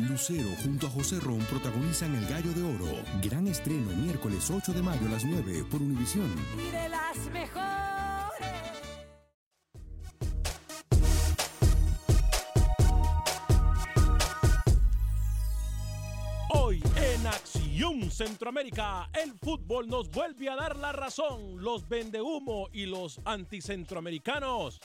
Lucero junto a José Ron protagonizan El Gallo de Oro. Gran estreno miércoles 8 de mayo a las 9 por Univisión. Y de las mejores. Hoy en Acción Centroamérica, el fútbol nos vuelve a dar la razón. Los vendehumo y los anticentroamericanos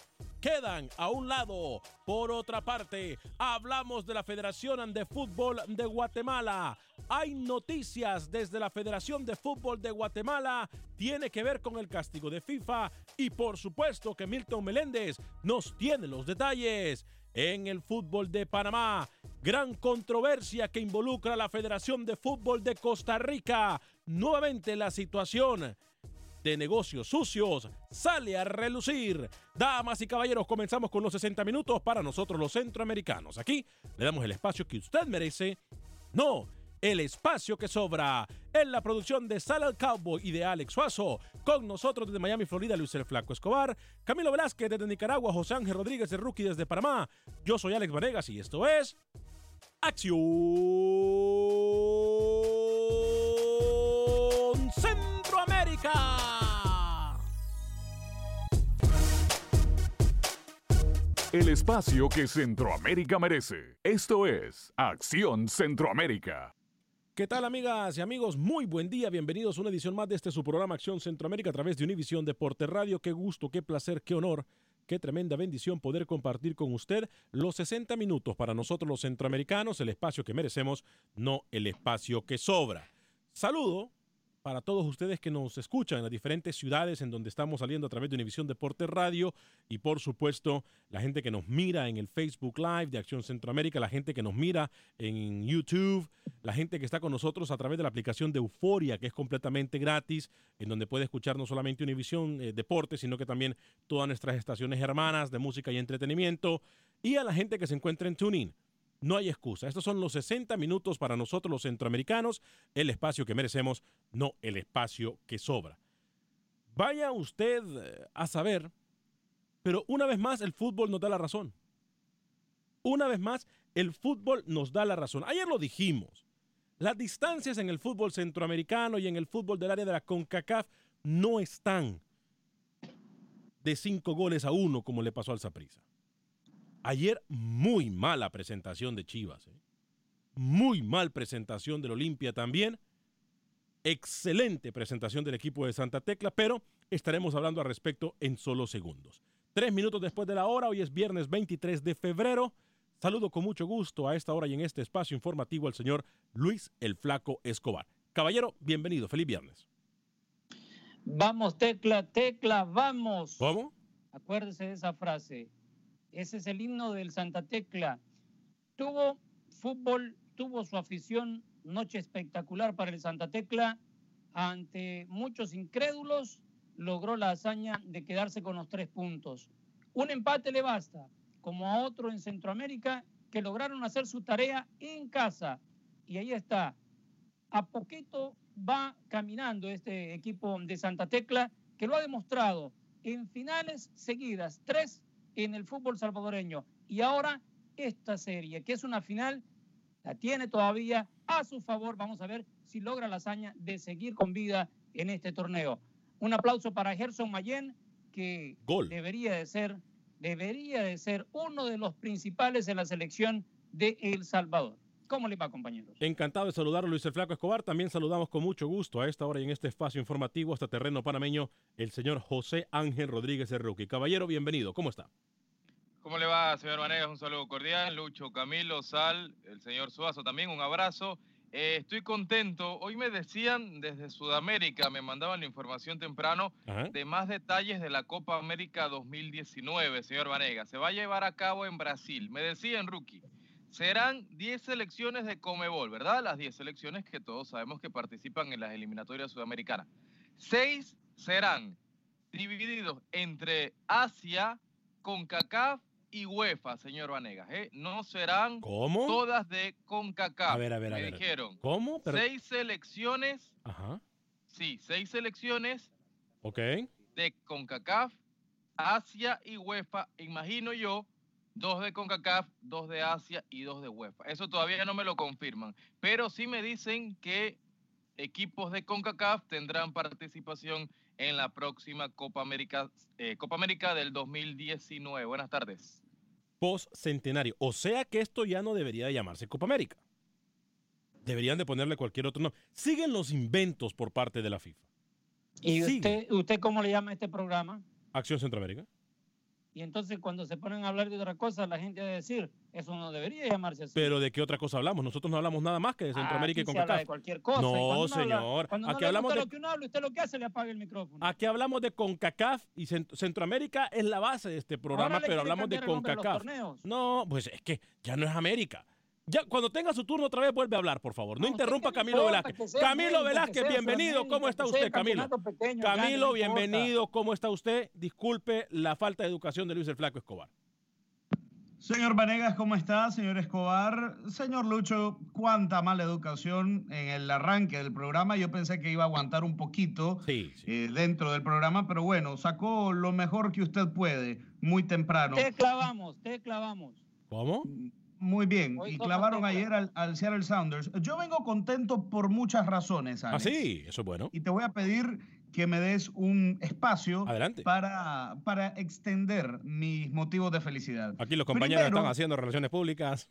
quedan a un lado. Por otra parte, hablamos de la Federación de Fútbol de Guatemala. Hay noticias desde la Federación de Fútbol de Guatemala. Tiene que ver con el castigo de FIFA. Y por supuesto que Milton Meléndez nos tiene los detalles. En el fútbol de Panamá, gran controversia que involucra a la Federación de Fútbol de Costa Rica. Nuevamente la situación de negocios sucios sale a relucir. Damas y caballeros, comenzamos con los 60 minutos para nosotros los centroamericanos. Aquí le damos el espacio que usted merece. No, el espacio que sobra. En la producción de Sal al Cowboy y de Alex Suazo. Con nosotros desde Miami, Florida, Luis Flaco Escobar. Camilo Velázquez desde Nicaragua. José Ángel Rodríguez de Rookie desde Panamá. Yo soy Alex Vanegas y esto es. Acción Centroamérica. El espacio que Centroamérica merece. Esto es Acción Centroamérica. ¿Qué tal amigas y amigos? Muy buen día, bienvenidos a una edición más de este su programa Acción Centroamérica a través de Univisión Deporte Radio. Qué gusto, qué placer, qué honor, qué tremenda bendición poder compartir con usted los 60 minutos para nosotros los centroamericanos, el espacio que merecemos, no el espacio que sobra. Saludo para todos ustedes que nos escuchan en las diferentes ciudades en donde estamos saliendo a través de Univisión Deporte Radio y por supuesto la gente que nos mira en el Facebook Live de Acción Centroamérica, la gente que nos mira en YouTube, la gente que está con nosotros a través de la aplicación de Euforia que es completamente gratis, en donde puede escuchar no solamente Univisión eh, Deporte, sino que también todas nuestras estaciones hermanas de música y entretenimiento y a la gente que se encuentra en TuneIn. No hay excusa. Estos son los 60 minutos para nosotros los centroamericanos, el espacio que merecemos, no el espacio que sobra. Vaya usted eh, a saber, pero una vez más el fútbol nos da la razón. Una vez más el fútbol nos da la razón. Ayer lo dijimos. Las distancias en el fútbol centroamericano y en el fútbol del área de la CONCACAF no están de cinco goles a uno como le pasó al Saprissa. Ayer muy mala presentación de Chivas. ¿eh? Muy mal presentación del Olimpia también. Excelente presentación del equipo de Santa Tecla, pero estaremos hablando al respecto en solo segundos. Tres minutos después de la hora, hoy es viernes 23 de febrero. Saludo con mucho gusto a esta hora y en este espacio informativo al señor Luis el Flaco Escobar. Caballero, bienvenido, feliz viernes. Vamos, tecla, tecla, vamos. ¿Cómo? Acuérdese de esa frase. Ese es el himno del Santa Tecla. Tuvo fútbol, tuvo su afición, noche espectacular para el Santa Tecla. Ante muchos incrédulos, logró la hazaña de quedarse con los tres puntos. Un empate le basta, como a otro en Centroamérica, que lograron hacer su tarea en casa. Y ahí está. A poquito va caminando este equipo de Santa Tecla, que lo ha demostrado en finales seguidas, tres en el fútbol salvadoreño. Y ahora esta serie, que es una final, la tiene todavía a su favor. Vamos a ver si logra la hazaña de seguir con vida en este torneo. Un aplauso para Gerson Mayen, que Gol. debería de ser debería de ser uno de los principales en la selección de El Salvador. ¿Cómo le va, compañeros? Encantado de saludarlo, Luis el Flaco Escobar. También saludamos con mucho gusto a esta hora y en este espacio informativo hasta terreno panameño el señor José Ángel Rodríguez Rookie. Caballero, bienvenido. ¿Cómo está? ¿Cómo le va, señor Vanegas? Un saludo cordial. Lucho, Camilo, Sal, el señor Suazo también, un abrazo. Eh, estoy contento. Hoy me decían desde Sudamérica, me mandaban la información temprano Ajá. de más detalles de la Copa América 2019, señor Vanegas. Se va a llevar a cabo en Brasil. Me decían, Rookie, serán 10 selecciones de Comebol, ¿verdad? Las 10 selecciones que todos sabemos que participan en las eliminatorias sudamericanas. Seis serán divididos entre Asia, CONCACAF y UEFA, señor Vanegas. ¿eh? No serán ¿Cómo? todas de CONCACAF. A ver, a ver, a Me ver. dijeron, ¿Cómo? Pero- seis selecciones, Ajá. sí, seis selecciones Ok. de CONCACAF, Asia y UEFA. Imagino yo, dos de CONCACAF, dos de Asia y dos de UEFA. Eso todavía no me lo confirman, pero sí me dicen que equipos de CONCACAF tendrán participación en la próxima Copa América, eh, Copa América del 2019. Buenas tardes. Post-centenario. O sea que esto ya no debería de llamarse Copa América. Deberían de ponerle cualquier otro nombre. Siguen los inventos por parte de la FIFA. ¿Y Sigue. usted, usted cómo le llama a este programa? Acción Centroamérica. Y entonces cuando se ponen a hablar de otra cosa, la gente va a decir, eso no debería llamarse así. Pero ¿de qué otra cosa hablamos? Nosotros no hablamos nada más que de Centroamérica Aquí y habla de CONCACAF. cualquier cosa. No, habla- señor. cuando Aquí no hablamos de- lo que uno habla, usted lo que hace le apaga el micrófono. Aquí hablamos de CONCACAF y Cent- Centroamérica es la base de este programa, pero hablamos de CONCACAF. No, pues es que ya no es América. Ya cuando tenga su turno otra vez vuelve a hablar, por favor. No, No, ¿usted interrumpa a Camilo importa Velázquez. sea Camilo que Velázquez, sea bienvenido. ¿Cómo está usted, Camilo? pequeño, Camilo, no importa. bienvenido. ¿Cómo está usted? Disculpe la falta de educación de Luis el Flaco Escobar. Señor Vanegas, ¿cómo está? Señor Escobar. Señor Lucho, cuánta mala educación en el arranque del programa. Yo pensé que iba a aguantar un poquito Sí, sí. eh, dentro del programa, pero bueno, sacó lo mejor que usted puede, muy temprano. Te clavamos, te clavamos. ¿Cómo? Muy bien. Y clavaron ayer al, al Seattle Sounders. Yo vengo contento por muchas razones, Ah, Alex. sí, eso es bueno. Y te voy a pedir que me des un espacio Adelante. para, para extender mis motivos de felicidad. Aquí los compañeros Primero- están haciendo relaciones públicas.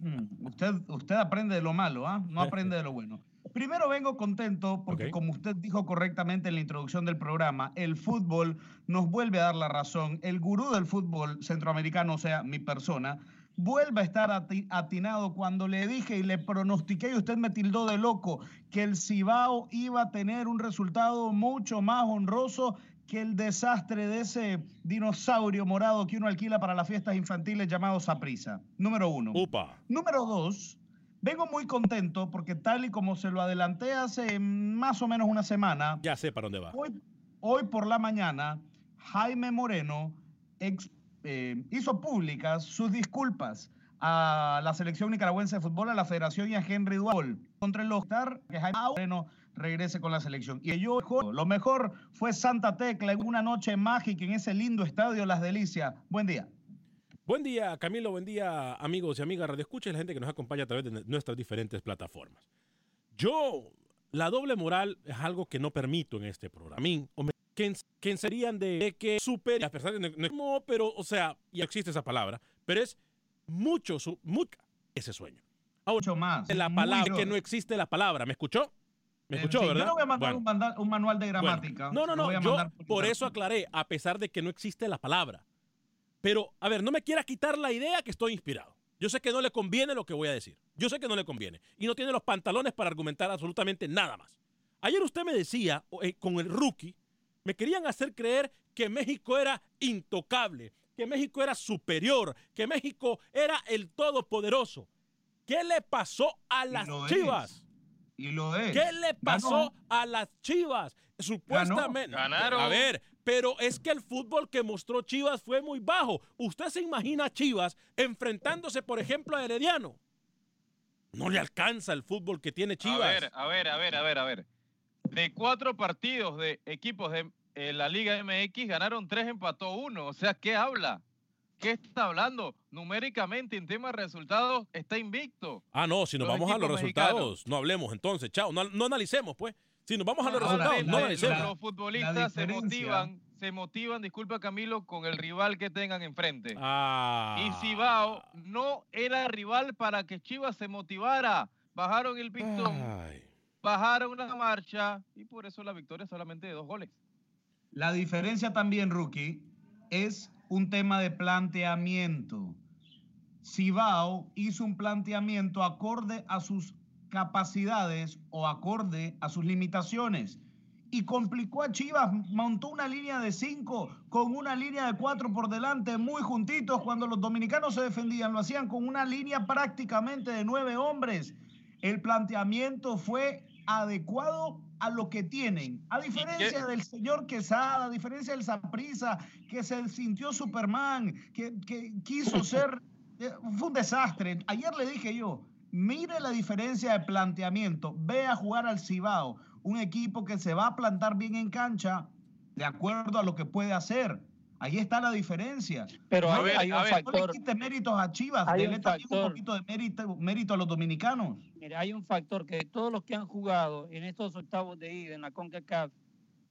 Mm, Usted, usted aprende de lo malo, ¿ah? No aprende de lo bueno. Primero vengo contento porque, como usted dijo correctamente en la introducción del programa, el fútbol nos vuelve a dar la razón. El gurú del fútbol centroamericano, o sea, mi persona, vuelve a estar ati- atinado cuando le dije y le pronostiqué y usted me tildó de loco que el Cibao iba a tener un resultado mucho más honroso que el desastre de ese dinosaurio morado que uno alquila para las fiestas infantiles llamado Saprisa. Número uno. Upa. Número dos, vengo muy contento porque tal y como se lo adelanté hace más o menos una semana, Ya sé para dónde va. hoy, hoy por la mañana, Jaime Moreno ex- eh, hizo públicas sus disculpas a la selección nicaragüense de fútbol, a la federación y a Henry Duval contra el Ostar, que Jaime Moreno regrese con la selección. Y yo, lo mejor fue Santa Tecla en una noche mágica en ese lindo estadio Las Delicias. Buen día. Buen día, Camilo. Buen día, amigos y amigas Radio Escucha y la gente que nos acompaña a través de nuestras diferentes plataformas. Yo, la doble moral es algo que no permito en este programa. Que, que serían de, de que super, a pesar de no, no- pero, o sea, ya existe esa palabra, pero es mucho, su, mucha ese sueño. Ahora, Mucho más. la palabra, que no existe la palabra, ¿me escuchó? ¿Me escuchó, sí, verdad? Yo le voy a mandar Bueno. un, manual de Bueno, gramática. no, no, no. Yo por eso aclaré, a pesar de que no existe la palabra. Pero, a ver, no me quiera quitar la idea que estoy inspirado. Yo sé que no le conviene lo que voy a decir. Yo sé que no le conviene. Y no tiene los pantalones para argumentar absolutamente nada más. Ayer usted me decía, eh, con el rookie, me querían hacer creer que México era intocable, que México era superior, que México era el todopoderoso. ¿Qué le pasó a las es. chivas? Y lo es. ¿Qué le pasó Ganó. a las Chivas? Supuestamente. Ganaron. A ver, pero es que el fútbol que mostró Chivas fue muy bajo. ¿Usted se imagina a Chivas enfrentándose, por ejemplo, a Herediano? No le alcanza el fútbol que tiene Chivas. A ver, a ver, a ver, a ver, a ver. De cuatro partidos de equipos de eh, la Liga MX, ganaron tres, empató uno. O sea, ¿qué habla? ¿Qué está hablando? Numéricamente, en temas de resultados, está invicto. Ah, no, si nos Los vamos a los resultados, mexicanos. no hablemos entonces, chao, no, no analicemos, pues. Si nos vamos a los Ahora, resultados, no la- analicemos. la- los futbolistas se motivan, se motivan, disculpa Camilo, con el rival que tengan enfrente. Ah. Y Cibao no era rival para que Chivas se motivara. Bajaron el pistón, Ay. Bajaron la marcha y por eso la victoria solamente de dos goles. La diferencia también, Rookie, es un tema de planteamiento. Cibao hizo un planteamiento acorde a sus capacidades o acorde a sus limitaciones. Y complicó a Chivas, montó una línea de cinco con una línea de cuatro por delante, muy juntitos. Cuando los dominicanos se defendían, lo hacían con una línea prácticamente de nueve hombres. El planteamiento fue adecuado a lo que tienen. A diferencia del señor Quesada, a diferencia del Saprisa, que se sintió Superman, que, que quiso ser. eh, Fue un desastre. Ayer le dije yo, mire la diferencia de planteamiento. Ve a jugar al Cibao, un equipo que se va a plantar bien en cancha de acuerdo a lo que puede hacer. Ahí está la diferencia. Pero no, hay, un a ver, no le factor, quite méritos a Chivas, Hay dele un también un factor. poquito de mérito, mérito a los dominicanos. mira, hay un factor que todos los que han jugado en estos octavos de ida en la CONCACAF,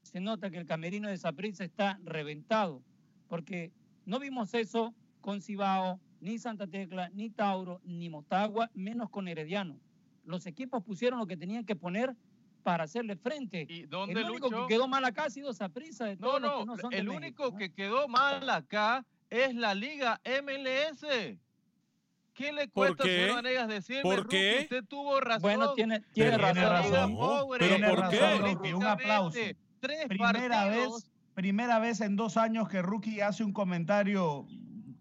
se nota que el camerino de Saprissa está reventado, porque no vimos eso con Cibao, ni Santa Tecla, ni Tauro, ni Motagua, menos con Herediano. Los equipos pusieron lo que tenían que poner para hacerle frente. ¿Y El único Lucho? que quedó mal acá ha sido Saprissa de No, todos los no, que no son de el México, único ¿no? que quedó mal acá es la Liga MLS. ¿Qué le ¿Por cuesta, qué? señor Vanegas, decirme, ¿Por qué? Usted tuvo razón. Bueno, tiene, tiene Pero tiene razón. razón. Pobre, ¿Pero por qué? Un aplauso. Tres Primera partidos. vez, primera vez en dos años que Rookie hace un comentario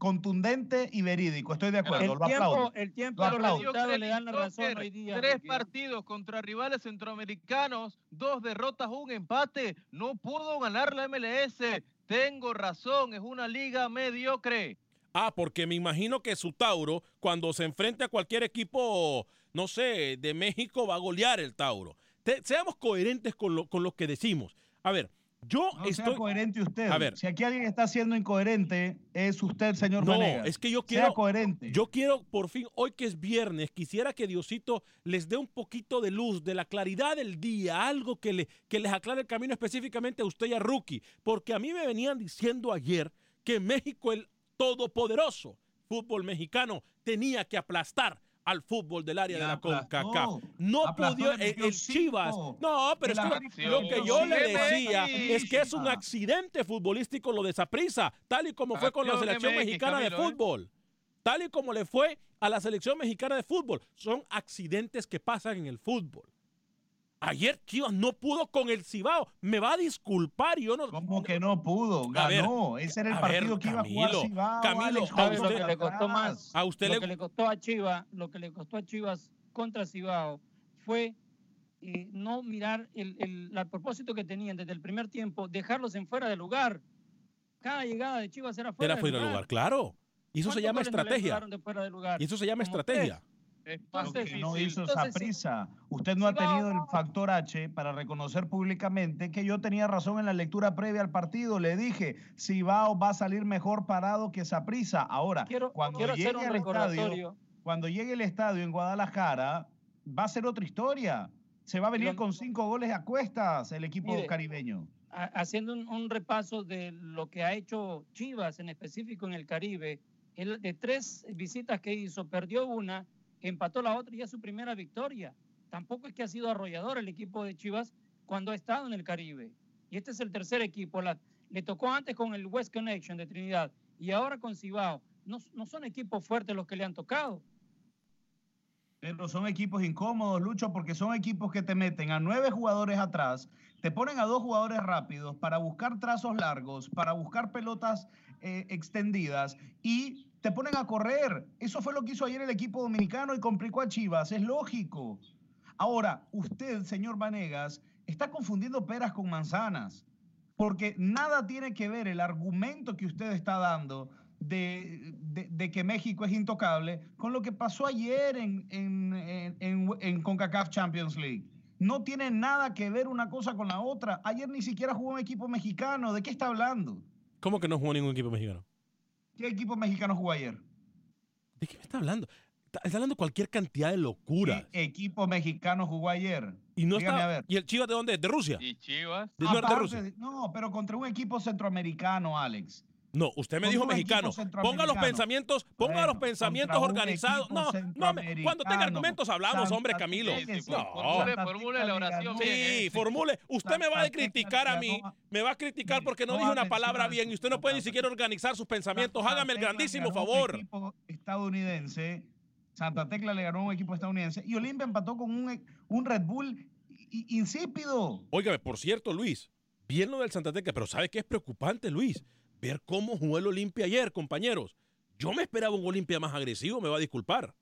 contundente y verídico. Estoy de acuerdo, El lo aplaudo. tiempo, el tiempo Lo los resultados le dan la razón hoy día. Tres partidos contra rivales centroamericanos, dos derrotas, un empate. No pudo ganar la MLS. Tengo razón, es una liga mediocre. Ah, porque me imagino que su Tauro, cuando se enfrente a cualquier equipo, no sé, de México, va a golear el Tauro. Te- seamos coherentes con lo, con lo que decimos. A ver, yo No estoy. sea coherente usted. A ver. Si aquí alguien está siendo incoherente, es usted, señor No, Vanegas. es que yo Sea quiero. coherente. Yo quiero, por fin, hoy que es viernes, quisiera que Diosito les dé un poquito de luz, de la claridad del día, algo que, le, que les aclare el camino específicamente a usted y a Rookie. Porque a mí me venían diciendo ayer que México, el todopoderoso fútbol mexicano, tenía que aplastar al fútbol del área de la. CONCACAF. No Aplastó, pudo el, Chivas. No, pero es que lo- lo que yo le decía es que es un accidente futbolístico lo de Saprissa, tal y como fue con la selección mexicana de ¿eh? fútbol. Tal y como le fue a la selección mexicana de fútbol. Son accidentes que pasan en el fútbol. Ayer Chivas no pudo con el Cibao. Me va a disculpar yo no. ¿Cómo que no pudo? A ver, Ganó. Ese era el ver, partido que iba a jugar Camilo, Cibao, Camilo, Alex, a ¿Sabe con lo que le costó más? A usted lo le- que le costó a Chivas, lo que le costó a Chivas contra Cibao fue eh, no mirar el, el- el propósito que tenían desde el primer tiempo, dejarlos en fuera de lugar. Cada llegada de Chivas era fuera Era de fuera de lugar, claro. Y eso se ¿Cuántos llama estrategia. anularon de fuera de lugar? Y eso se llama Como estrategia. Es Lo más que no hizo esa prisa. Usted no ha Cibao, tenido el factor H para reconocer públicamente que yo tenía razón en la lectura previa al partido. Le dije, Cibao va a salir mejor parado que Saprisa. Ahora, Quiero, cuando quiero hacer llegue un al estadio, cuando llegue el estadio en Guadalajara, va a ser otra historia. Se va a venir Lo- con cinco goles a cuestas el equipo Mire, caribeño. ha- haciendo un, un repaso de lo que ha hecho Chivas en específico en el Caribe, de tres visitas que hizo, perdió una, empató la otra y es su primera victoria. Tampoco es que ha sido arrollador el equipo de Chivas cuando ha estado en el Caribe. Y este es el tercer equipo. Le tocó antes con el West Connection de Trinidad y ahora con Cibao. No, no son equipos fuertes los que le han tocado. Pero son equipos incómodos, Lucho, porque son equipos que te meten a nueve jugadores atrás, te ponen a dos jugadores rápidos para buscar trazos largos, para buscar pelotas eh, extendidas y te ponen a correr. Eso fue lo que hizo ayer el equipo dominicano y complicó a Chivas. Es lógico. Ahora, usted, señor Vanegas, está confundiendo peras con manzanas, porque nada tiene que ver el argumento que usted está dando de, de- que México es intocable con lo que pasó ayer en, en, en- en CONCACAF Champions League. No tiene nada que ver una cosa con la otra. Ayer ni siquiera jugó un equipo mexicano. ¿De qué está hablando? ¿Cómo que no jugó ningún equipo mexicano? ¿Qué equipo mexicano jugó ayer? ¿De qué me está hablando? Está, está hablando cualquier cantidad de locura. ¿Qué equipo mexicano jugó ayer? Y no Dígame está. a ver. ¿Y el Chivas de dónde? ¿De Rusia? Y Chivas. De, no, de Aparte Rusia. no, pero contra un equipo centroamericano, Alex. No, usted me dijo mexicano. Ponga los pensamientos, ponga Bueno, los pensamientos organizados. No, no, me- cuando tenga argumentos hablamos, hombre, Camilo. Sí, No. formule, la oración bien. Sí, formule. Usted me va a criticar a mí. Me va a criticar porque no dije una palabra bien y usted no puede ni siquiera organizar sus pensamientos. Hágame el grandísimo favor. equipo estadounidense. Santa Tecla le ganó a un equipo estadounidense y Olimpia empató con un, un Red Bull insípido. Óigame, por cierto, Luis, bien lo del Santa Tecla, pero ¿sabe qué es preocupante, Luis? Ver cómo jugó el Olimpia ayer, compañeros. Yo me esperaba un Olimpia más agresivo, me va a disculpar.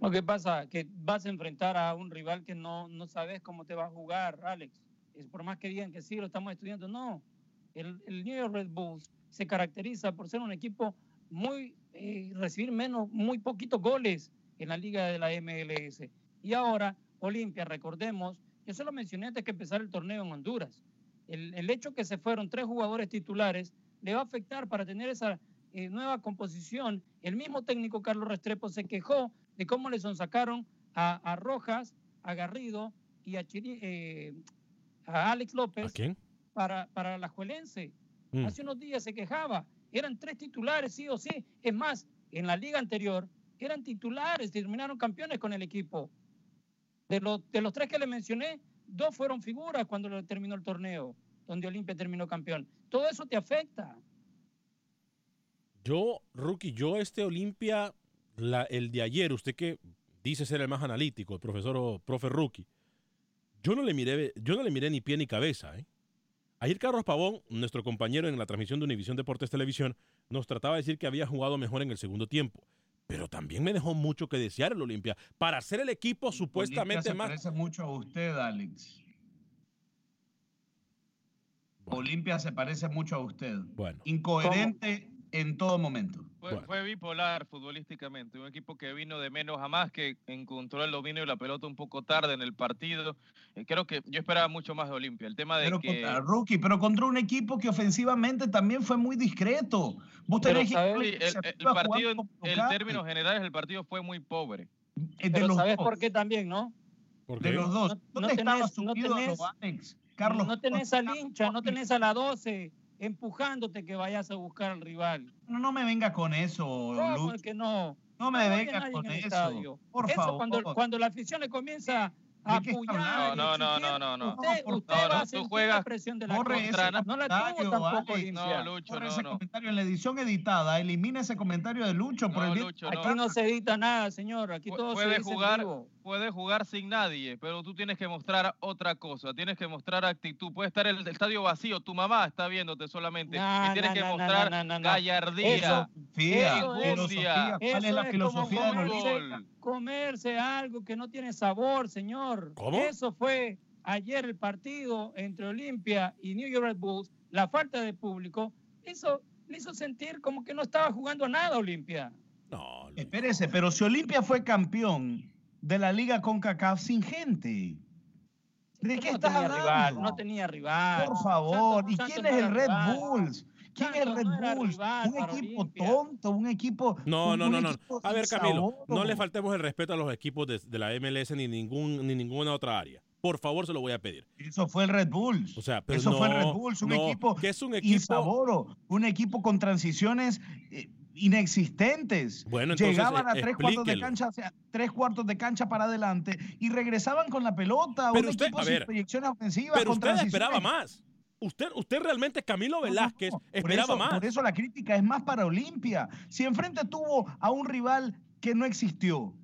Lo que pasa que vas a enfrentar a un rival que no, no sabes cómo te va a jugar, Alex. Es por más que digan que sí, lo estamos estudiando, no. El, New York Red Bulls se caracteriza por ser un equipo muy, eh, recibir menos, muy poquitos goles en la liga de la MLS. Y ahora, Olimpia, recordemos, yo se lo mencioné antes que empezara el torneo en Honduras. El, el hecho que se fueron tres jugadores titulares le va a afectar para tener esa eh, nueva composición. El mismo técnico Carlos Restrepo se quejó de cómo le sonsacaron a, a Rojas, a Garrido y a, Chiri- eh, a Alex ¿A López quién? para, para la Juelense. Mm. Hace unos días se quejaba. Eran tres titulares, sí o sí. Es más, en la liga anterior eran titulares, terminaron campeones con el equipo. De los, de los tres que le mencioné, dos fueron figuras cuando terminó el torneo, donde Olimpia terminó campeón. Todo eso te afecta. Yo, Rookie, yo este Olimpia, la- el de ayer, usted que dice ser el más analítico, el profesor o profe Rookie, yo no le miré, yo no le miré ni pie ni cabeza, ¿eh? Ayer Carlos Pavón, nuestro compañero en la transmisión de Univisión Deportes Televisión, nos trataba de decir que había jugado mejor en el segundo tiempo. Pero también me dejó mucho que desear el Olimpia. Para ser el equipo supuestamente se más. parece mucho a usted, Alex. Bueno. Olimpia se parece mucho a usted. Bueno, Incoherente en todo momento. Fue, Bueno. fue bipolar futbolísticamente, un equipo que vino de menos a más, que encontró el dominio de la pelota un poco tarde en el partido. Eh, creo que yo esperaba mucho más de Olimpia. El tema de Pero que contra Rookie, pero contra un equipo que ofensivamente también fue muy discreto. Vos Pero, tenés que el, el jugando partido, en, términos generales, el partido fue muy pobre. Eh, de Pero los ¿sabes dos, por qué también, no? ¿por De los dos. No- no ¿Dónde estaba tenés- su no Alex? Carlos. no tenés ¿dónde al hincha, no tenés a la 12 empujándote que vayas a buscar al rival. No, no me venga con eso, ¿Cómo Lucho. es que no? No me No venga con eso. estadio. Por Eso favor. cuando, cuando la afición le comienza a ¿De qué está apoyar. hablando? No, no, no, no, no. Usted, por usted favor. va No, a tú sentir juegas- la presión de la contra. ese No la tuvo tampoco Alex. No. Lucho, Borre no, ese no. comentario en la edición editada. Elimina ese comentario de Lucho por No, el. Lucho, no. Aquí no se edita nada, señor. Aquí Pu- todo se puede dice en jugar, vivo. Puede jugar sin nadie, pero tú tienes que mostrar otra cosa, tienes que mostrar actitud. Puede estar el, el estadio vacío, tu mamá está viéndote solamente No, y tienes no, que no, no, mostrar no, no, no. gallardía. Eso- Filosofía, Eso es- filosofía. ¿Cuál es eso la es filosofía de comer Olimpia? Gol. comerse algo que no tiene sabor, señor. ¿Cómo? Eso fue ayer el partido entre Olimpia y New York Red Bulls. La falta de público hizo, le hizo sentir como que no estaba jugando a nada Olimpia. No, Luis. Espérese, pero si Olimpia fue campeón de la Liga CONCACAF sin gente. ¿De qué no estás hablando? rival, no tenía rival. Por favor, Santos- ¿y quién no es el Red rival. Bulls? ¿Quién es Santos Red no Bulls? rival Un equipo Olimpia. tonto, un equipo. No, no, no, no. A ver, Camilo, sabor. no le faltemos el respeto a los equipos de, de la MLS ni ningún ni ninguna otra área. Por favor, se lo voy a pedir. Eso fue el Red Bulls. O sea, pero Eso fue el Red no, Bulls, un no, equipo que es un equipo. insaboro, un equipo con transiciones eh, inexistentes. Bueno, entonces, Llegaban a eh, tres cuartos de cancha, tres cuartos de cancha para adelante y regresaban con la pelota. Pero un usted- equipo a sin proyecciones ofensivas. Pero usted esperaba más. Usted, usted realmente, Camilo No, no, Velázquez. Por esperaba eso- más. Por eso la crítica es más para Olimpia. Si enfrente tuvo a un rival que no existió.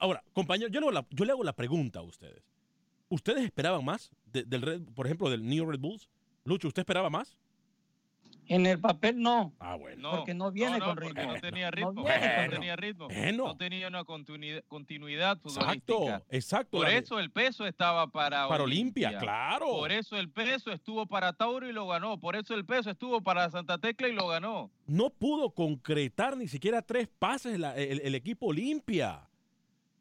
Ahora, compañero, yo le, hago la, yo le hago la pregunta a ustedes. ¿Ustedes esperaban más de- del Red, por ejemplo, del New Red Bulls? Lucho, ¿usted esperaba más? En el papel no. Ah, bueno. No, Porque no viene con porque ritmo. No tenía ritmo. no tenía ritmo. Bueno. No tenía una continuidad, continuidad Exacto, futbolística. exacto. Por eso el peso estaba para, para Olimpia, claro. Por eso el peso estuvo para Tauro y lo ganó. Por eso el peso estuvo para Santa Tecla y lo ganó. no pudo concretar ni siquiera tres pases la- el, el equipo Olimpia.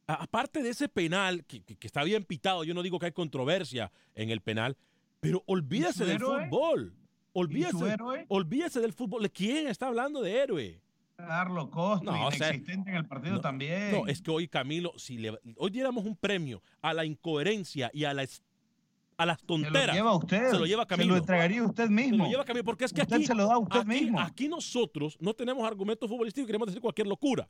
A- Aparte de ese penal, que, que- que está bien pitado, yo no digo que hay controversia en el penal, pero olvídese su del fútbol. ¿Y su Olvídese, olvídese del fútbol. ¿Quién está hablando de héroe? Carlos Costa, No, o sea, inexistente en el partido no, también. No, es que hoy Camilo, si le, hoy diéramos un premio a la incoherencia y a la a las se lo tonteras. lleva usted. Se lo lleva Se Camilo. lo entregaría usted Se mismo. lo lleva Camilo, porque es que Usted aquí, se lo da a usted aquí- mismo. aquí nosotros no tenemos argumentos futbolísticos y queremos decir cualquier locura.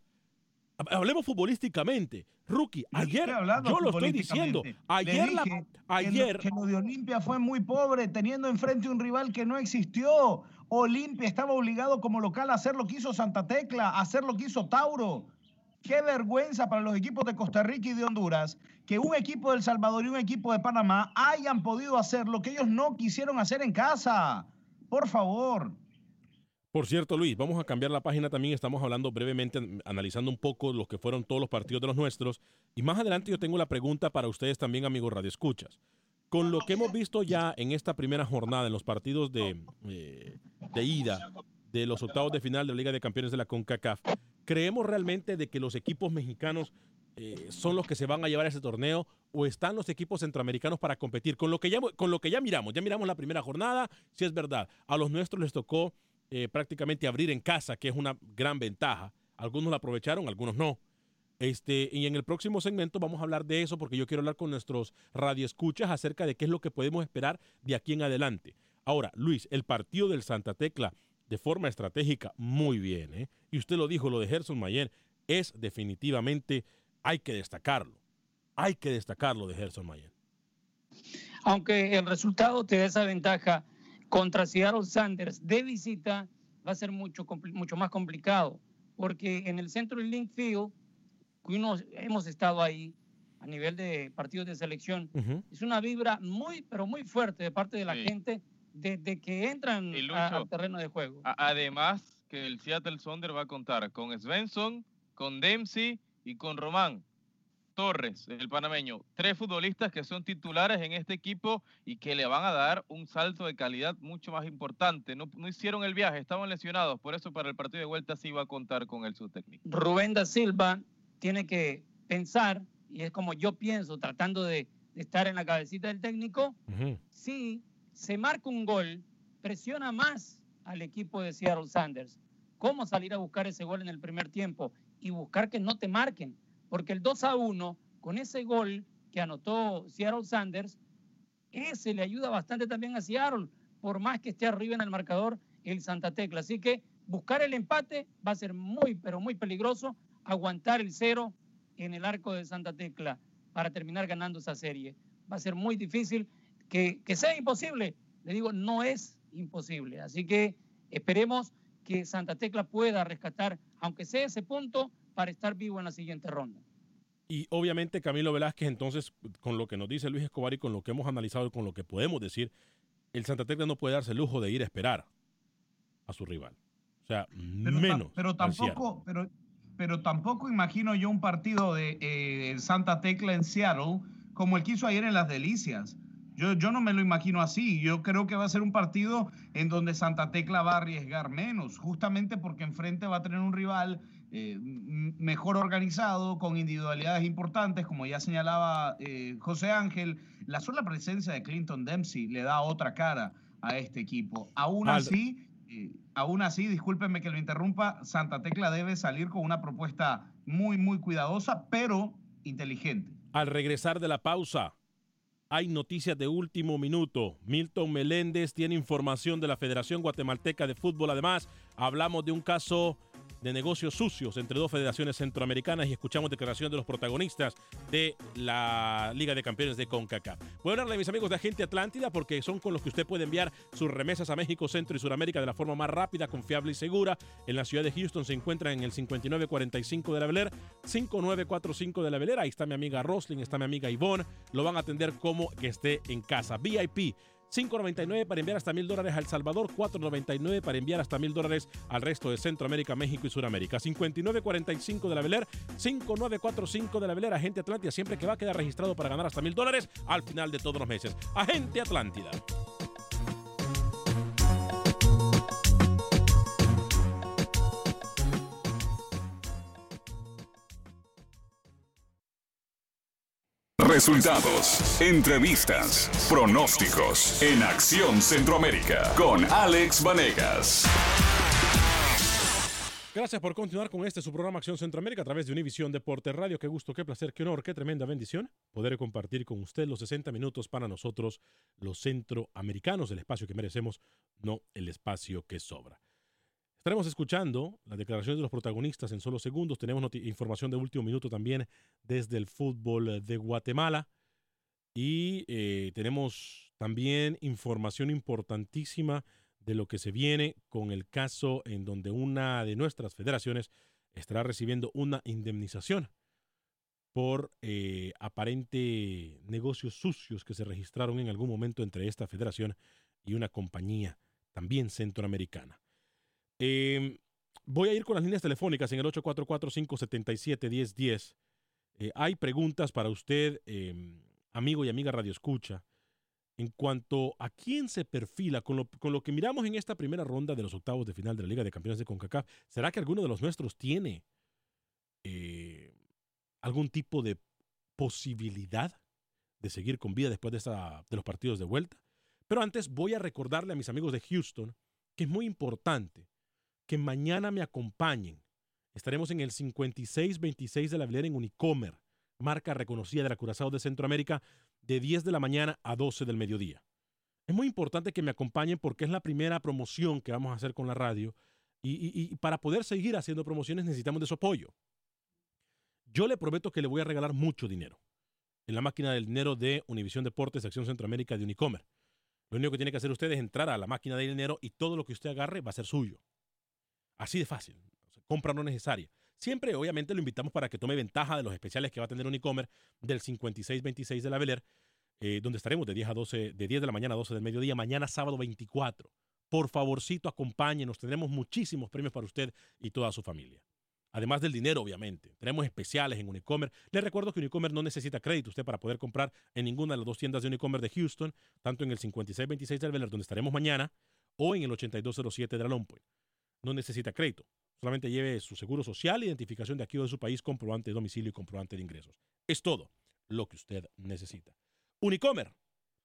Hab- Hablemos futbolísticamente. Rookie, ayer, yo lo estoy diciendo, ayer, la, dije que lo- ayer, Que lo, de Olimpia fue muy pobre, teniendo enfrente un rival que no existió. Olimpia estaba obligado como local a hacer lo que hizo Santa Tecla, a hacer lo que hizo Tauro. Qué vergüenza para los equipos de Costa Rica y de Honduras que un equipo de El Salvador y un equipo de Panamá hayan podido hacer lo que ellos no quisieron hacer en casa. Por favor. Por cierto, Luis, vamos a cambiar la página también. Estamos hablando brevemente, an- analizando un poco lo que fueron todos los partidos de los nuestros. Y más adelante yo tengo la pregunta para ustedes también, amigos Radio Escuchas. Con lo que hemos visto ya en esta primera jornada, en los partidos de, eh, de ida de los octavos de final de la Liga de Campeones de la CONCACAF, ¿creemos realmente de que los equipos mexicanos eh, son los que se van a llevar a ese torneo o están los equipos centroamericanos para competir? Con lo que ya, con lo que ya miramos, ya miramos la primera jornada, si es verdad, a los nuestros les tocó eh, prácticamente abrir en casa, que es una gran ventaja. Algunos la aprovecharon, algunos no. Este, y en el próximo segmento vamos a hablar de eso porque yo quiero hablar con nuestros radioescuchas acerca de qué es lo que podemos esperar de aquí en adelante. Ahora, Luis, el partido del Santa Tecla de forma estratégica, muy bien. ¿eh? Y usted lo dijo, lo de Gerson Mayer es definitivamente, hay que destacarlo. Hay que destacarlo de Gerson Mayer. Aunque el resultado te dé esa ventaja contra Seattle Sanders de visita, va a ser mucho, mucho más complicado. Porque en el centro del Link Field, que uno, hemos estado ahí a nivel de partidos de selección, es una vibra muy, pero muy fuerte de parte de la Sí. gente desde que entran Y a- Lucho, al terreno de juego. Además, que el Seattle Sonder va a contar con Svensson, con Dempsey y con Román Torres, el panameño. Tres futbolistas que son titulares en este equipo y que le van a dar un salto de calidad mucho más importante. No, no hicieron el viaje, estaban lesionados, por eso para el partido de vuelta sí va a contar con el subtécnico. Rubén da Silva tiene que pensar, y es como yo pienso, tratando de, de estar en la cabecita del técnico, si se marca un gol, presiona más al equipo de Seattle Sanders. ¿Cómo salir a buscar ese gol en el primer tiempo y buscar que no te marquen? Porque el 2 a 1, con ese gol que anotó Seattle Sanders, ese le ayuda bastante también a Seattle, por más que esté arriba en el marcador el Santa Tecla. Así que buscar el empate va a ser muy, pero muy peligroso. Aguantar el cero en el arco de Santa Tecla para terminar ganando esa serie. Va a ser muy difícil. Que, que sea imposible, le digo, no es imposible. Así que esperemos que Santa Tecla pueda rescatar, aunque sea ese punto, para estar vivo en la siguiente ronda. Y obviamente Camilo Velázquez, entonces, con lo que nos dice Luis Escobar y con lo que hemos analizado y con lo que podemos decir, el Santa Tecla no puede darse el lujo de ir a esperar a su rival. O sea, Pero, ta- menos. pero tampoco, pero, pero tampoco imagino yo un partido de eh, Santa Tecla en Seattle como el que hizo ayer en Las Delicias. Yo, yo no me lo imagino así. Yo creo que va a ser un partido en donde Santa Tecla va a arriesgar menos, justamente porque enfrente va a tener un rival eh, mejor organizado, con individualidades importantes, como ya señalaba eh, José Ángel. La sola presencia de Clinton Dempsey le da otra cara a este equipo. Aún así, eh, aún así, discúlpenme que lo interrumpa, Santa Tecla debe salir con una propuesta muy, muy cuidadosa, pero inteligente. Al regresar de la pausa, hay noticias de último minuto. Milton Meléndez tiene información de la Federación Guatemalteca de Fútbol. Además, hablamos de un caso de negocios sucios entre dos federaciones centroamericanas y escuchamos declaraciones de los protagonistas de la Liga de Campeones de CONCACAF. Voy a hablarle a mis amigos de Agente Atlántida porque son con los que usted puede enviar sus remesas a México, Centro y Sudamérica de la forma más rápida, confiable y segura. En la ciudad de Houston se encuentran en el 5945 de la Beler, 5945 de la Velera. Ahí está mi amiga Roslyn, está mi amiga Ivonne. Lo van a atender como que esté en casa. VIP. 5.99 para enviar hasta mil dólares a El Salvador, 4.99 para enviar hasta mil dólares al resto de Centroamérica, México y Sudamérica. 59.45 de la Beler, 5945 de la Beler, Agente Atlántida, siempre que va a quedar registrado para ganar hasta mil dólares al final de todos los meses. Agente Atlántida. Resultados, entrevistas, pronósticos en Acción Centroamérica con Alex Vanegas. Gracias por continuar con este su programa Acción Centroamérica a través de Univisión Deporte Radio. Qué gusto, qué placer, qué honor, qué tremenda bendición poder compartir con usted los 60 minutos para nosotros, los centroamericanos, el espacio que merecemos, no el espacio que sobra. Estaremos escuchando las declaraciones de los protagonistas en solo segundos. Tenemos información de último minuto también desde el fútbol de Guatemala. Y eh, tenemos también información importantísima de lo que se viene con el caso en donde una de nuestras federaciones estará recibiendo una indemnización por eh, aparente negocios sucios que se registraron en algún momento entre esta federación y una compañía también centroamericana. Em, voy a ir con las líneas telefónicas en el 844-577-1010. Eh, hay preguntas para usted, em, amigo y amiga Radio Escucha en cuanto a quién se perfila con lo, que miramos en esta primera ronda de los octavos de final de la Liga de Campeones de CONCACAF, ¿será que alguno de los nuestros tiene eh, algún tipo de posibilidad de seguir con vida después de, de los partidos de vuelta? Pero antes voy a recordarle a mis amigos de Houston que es muy importante que mañana me acompañen. Estaremos en el 5626 de la Avenida en Unicomer, marca reconocida de la Curazao de Centroamérica, de 10 de la mañana a 12 del mediodía. Es muy importante que me acompañen porque es la primera promoción que vamos a hacer con la radio y, para poder seguir haciendo promociones necesitamos de su apoyo. Yo le prometo que le voy a regalar mucho dinero en la máquina del dinero de Univisión Deportes, Acción Centroamérica de Unicomer. Lo único que tiene que hacer usted es entrar a la máquina del dinero y todo lo que usted agarre va a ser suyo. Así de fácil. compra no necesaria. Siempre, obviamente, lo invitamos para que tome ventaja de los especiales que va a tener Unicomer del 5626 de la Beler, eh, donde estaremos de 10, a 12, de 10 de la mañana a 12 del mediodía, mañana sábado 24. Por favorcito, acompáñenos. Tendremos muchísimos premios para usted y toda su familia. Además del dinero, obviamente. Tenemos especiales en Unicomer. Les recuerdo que Unicomer no necesita crédito usted para poder comprar en ninguna de las dos tiendas de Unicomer de Houston, tanto en el 5626 del Beler, donde estaremos mañana, o en el 8207 de la Lompoint. No necesita crédito. Solamente lleve su seguro social, identificación de aquí o de su país, comprobante de domicilio y comprobante de ingresos. Es todo lo que usted necesita. Unicomer.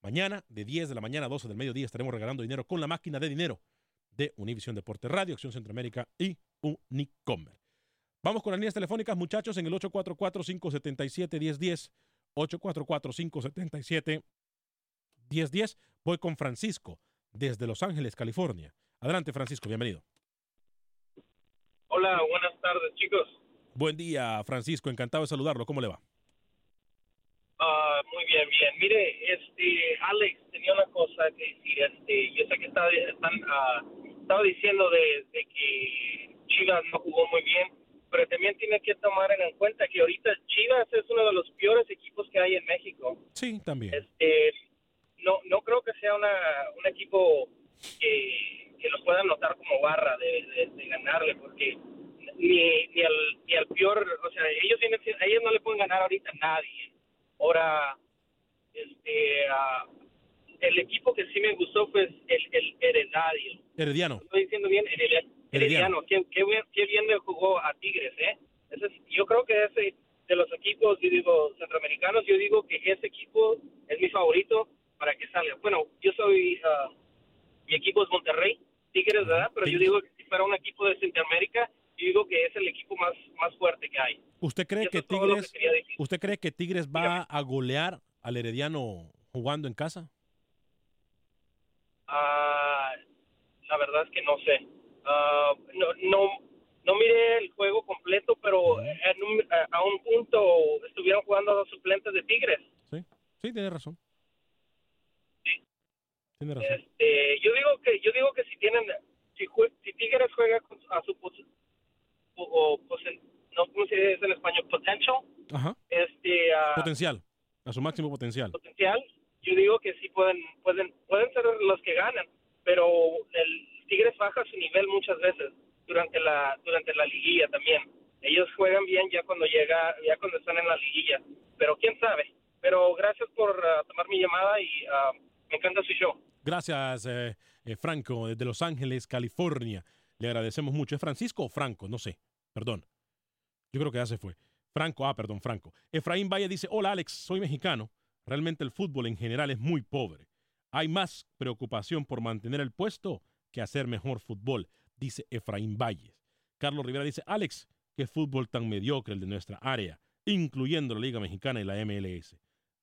Mañana, de 10 de la mañana a 12 del mediodía, estaremos regalando dinero con la máquina de dinero de Univisión Deporte Radio, Acción Centroamérica y Unicomer. Vamos con las líneas telefónicas, muchachos, en el 844-577-1010. 844-577-1010. Voy con Francisco, desde Los Ángeles, California. Adelante, Francisco, bienvenido. Hola, buenas tardes, chicos. Buen día, Francisco. Encantado de saludarlo. ¿Cómo le va? Ah, muy bien, bien. Mire, este, Alex, tenía una cosa que decir. Este, yo sé que está, están, uh, estaba diciendo de, que Chivas no jugó muy bien, pero también tiene que tomar en cuenta que ahorita Chivas es uno de los peores equipos que hay en México. Sí, también. Este, no, no creo que sea una, un equipo que que los puedan notar como barra de, ganarle, porque ni, ni, al, ni al peor, o sea, ellos, tienen, ellos no le pueden ganar ahorita a nadie. Ahora, este, el equipo que sí me gustó fue el, el Heredadio. Herediano. Estoy diciendo bien, Herediano. Qué, qué, bien, le jugó a Tigres, ¿eh? yo creo que ese, de los equipos, yo digo, centroamericanos, yo digo que ese equipo es mi favorito para que salga. Bueno, yo soy, ah, mi equipo es Monterrey, Tigres, ¿verdad? Pero yo digo que si fuera un equipo de Centroamérica, yo digo que es el equipo más, más fuerte que hay. ¿Usted cree que Tigres, usted cree que Tigres va a golear al Herediano jugando en casa? Ah, la verdad es que no sé. Ah, no, no, no miré el juego completo, pero a un punto estuvieron jugando los suplentes de Tigres. Sí, sí, tiene razón. Este, yo digo que yo digo que si tienen si, si Tigres juega a su o, no cómo se dice en español potential. Este potencial a su máximo potencial. Potencial. Yo digo que sí pueden pueden pueden ser los que ganan pero el Tigres baja su nivel muchas veces durante la durante la liguilla también. Ellos juegan bien ya cuando llega ya cuando están en la liguilla pero quién sabe. Pero gracias por uh, tomar mi llamada y uh, me encanta su show Gracias, eh, eh, Franco, desde Los Ángeles, California. Le agradecemos mucho. ¿Es Francisco o Franco? No sé. Perdón. Yo creo que ya se fue. Franco, ah, perdón, Franco. Efraín Valle dice, hola Alex, soy mexicano. Realmente el fútbol en general es muy pobre. Hay más preocupación por mantener el puesto que hacer mejor fútbol, dice Efraín Valles. Carlos Rivera dice, Alex, qué fútbol tan mediocre el de nuestra área, incluyendo la Liga Mexicana y la MLS.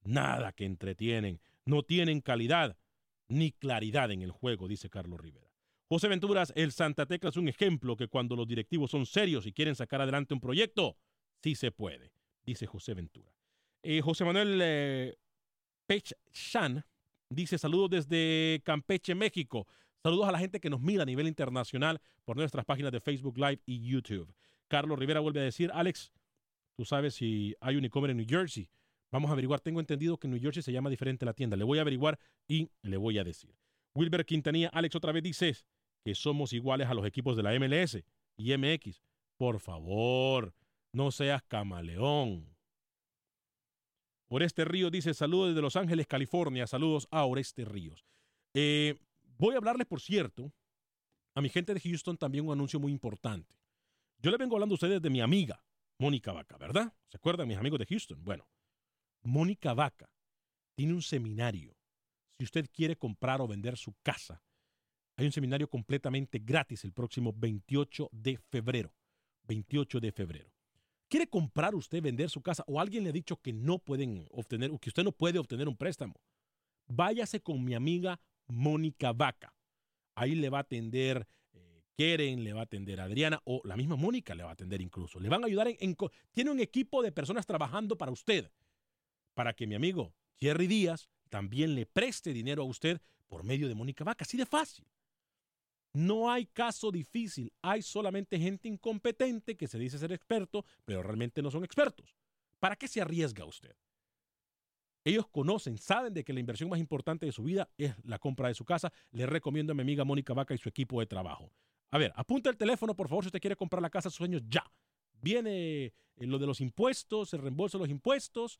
Nada que entretienen, no tienen calidad ni claridad en el juego, dice Carlos Rivera. José Venturas, el Santa Tecla es un ejemplo que cuando los directivos son serios y quieren sacar adelante un proyecto, sí se puede, dice José Ventura. Eh, José Manuel eh, Pechan dice saludos desde Campeche, México. Saludos a la gente que nos mira a nivel internacional por nuestras páginas de Facebook Live y YouTube. Carlos Rivera vuelve a decir, Alex, tú sabes si hay un e-commerce en New Jersey. Vamos a averiguar. Tengo entendido que en New Jersey se llama diferente la tienda. Le voy a averiguar y le voy a decir. Wilber Quintanilla, Alex, otra vez dices que somos iguales a los equipos de la MLS y MX. Por favor, no seas camaleón. Oreste Ríos dice saludos desde Los Ángeles, California. Saludos a Oreste Ríos. Eh, voy a hablarles, por cierto, a mi gente de Houston también un anuncio muy importante. Yo le vengo hablando a ustedes de mi amiga, Mónica Vaca, ¿verdad? ¿Se acuerdan, mis amigos de Houston? Bueno, Mónica Vaca tiene un seminario. Si usted quiere comprar o vender su casa, hay un seminario completamente gratis el próximo 28 de febrero. 28 de febrero. ¿Quiere comprar usted, vender su casa o alguien le ha dicho que no pueden obtener o que usted no puede obtener un préstamo? Váyase con mi amiga Mónica Vaca. Ahí le va a atender eh, Keren, le va a atender Adriana o la misma Mónica le va a atender incluso. Le van a ayudar en, tiene un equipo de personas trabajando para usted para que mi amigo Jerry Díaz también le preste dinero a usted por medio de Mónica Vaca. Así de fácil. No hay caso difícil, hay solamente gente incompetente que se dice ser experto, pero realmente no son expertos. ¿Para qué se arriesga usted? Ellos conocen, saben de que la inversión más importante de su vida es la compra de su casa. Le recomiendo a mi amiga Mónica Vaca y su equipo de trabajo. A ver, apunta el teléfono, por favor, si usted quiere comprar la casa de sus sueños ya. Viene eh, lo de los impuestos, el reembolso de los impuestos.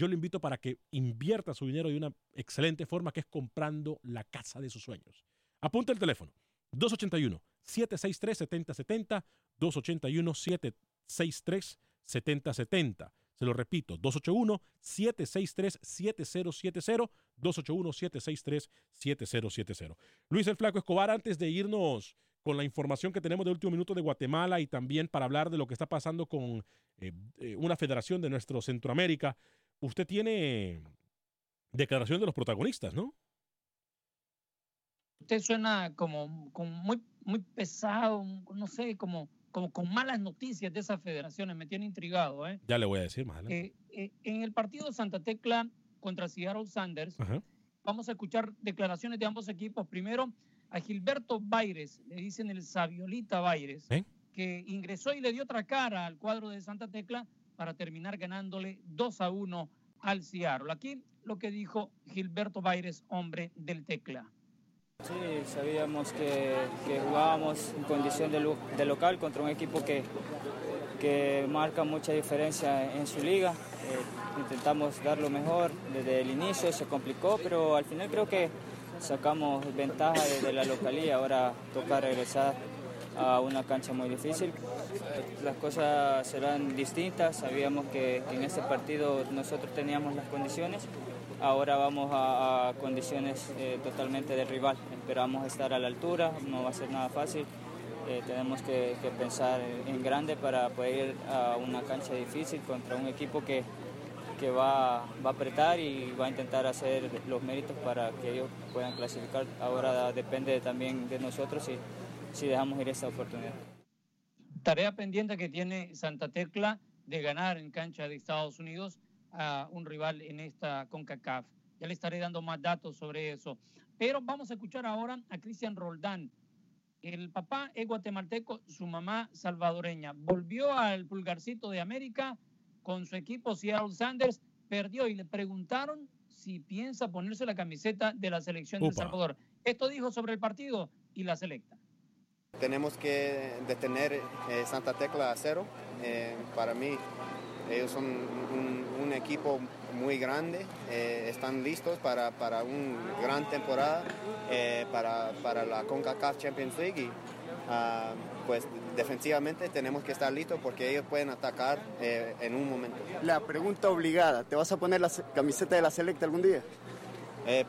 Yo le invito para que invierta su dinero de una excelente forma, que es comprando la casa de sus sueños. Apunta el teléfono. 281-763-7070, 281-763-7070. Se lo repito, 281-763-7070, 281-763-7070. Luis el Flaco Escobar, antes de irnos con la información que tenemos de último minuto de Guatemala y también para hablar de lo que está pasando con eh, eh, una federación de nuestro Centroamérica, usted tiene declaración de los protagonistas, ¿no? usted suena como, muy, muy pesado, no sé, como, como con malas noticias de esas federaciones. Me tiene intrigado. ¿eh? Ya le voy a decir más adelante. Eh, eh, en el partido Santa Tecla contra Seattle Sanders, vamos a escuchar declaraciones de ambos equipos. Primero, a Gilberto Baires, le dicen el Saviolita Baires, que ingresó y le dio otra cara al cuadro de Santa Tecla para terminar ganándole 2 a 1 al Seattle. Aquí lo que dijo Gilberto Baires, hombre del Tecla. Sí, sabíamos que, jugábamos en condición de, local contra un equipo que, que marca mucha diferencia en su liga. Eh, intentamos dar lo mejor desde el inicio, se complicó, pero al final creo que sacamos ventaja desde la localía. Ahora toca regresar a una cancha muy difícil. Las cosas serán distintas, sabíamos que en este partido nosotros teníamos las condiciones Ahora vamos a, condiciones eh, totalmente de rival. Esperamos estar a la altura, no va a ser nada fácil. Eh, tenemos que, pensar en grande para poder ir a una cancha difícil contra un equipo que, que va, va, a apretar y va a intentar hacer los méritos para que ellos puedan clasificar. Ahora depende también de nosotros si, si dejamos ir esta oportunidad. Tarea pendiente que tiene Santa Tecla de ganar en cancha de Estados Unidos a un rival en esta CONCACAF. Ya le estaré dando más datos sobre eso. Pero vamos a escuchar ahora a Cristian Roldán. El papá es guatemalteco, su mamá salvadoreña. Volvió al pulgarcito de América con su equipo Seattle Sanders, perdió y le preguntaron si piensa ponerse la camiseta de la selección de El Salvador. Esto dijo sobre el partido y la selecta. Tenemos que detener eh, Santa Tecla a cero. Eh, para mí, ellos son un, equipo muy grande, eh, están listos para, para una gran temporada, para, para, la CONCACAF Champions League. Y, ah, pues defensivamente tenemos que estar listos porque ellos pueden atacar en un momento. La pregunta obligada, ¿te vas a poner la camiseta de la Selecta algún día?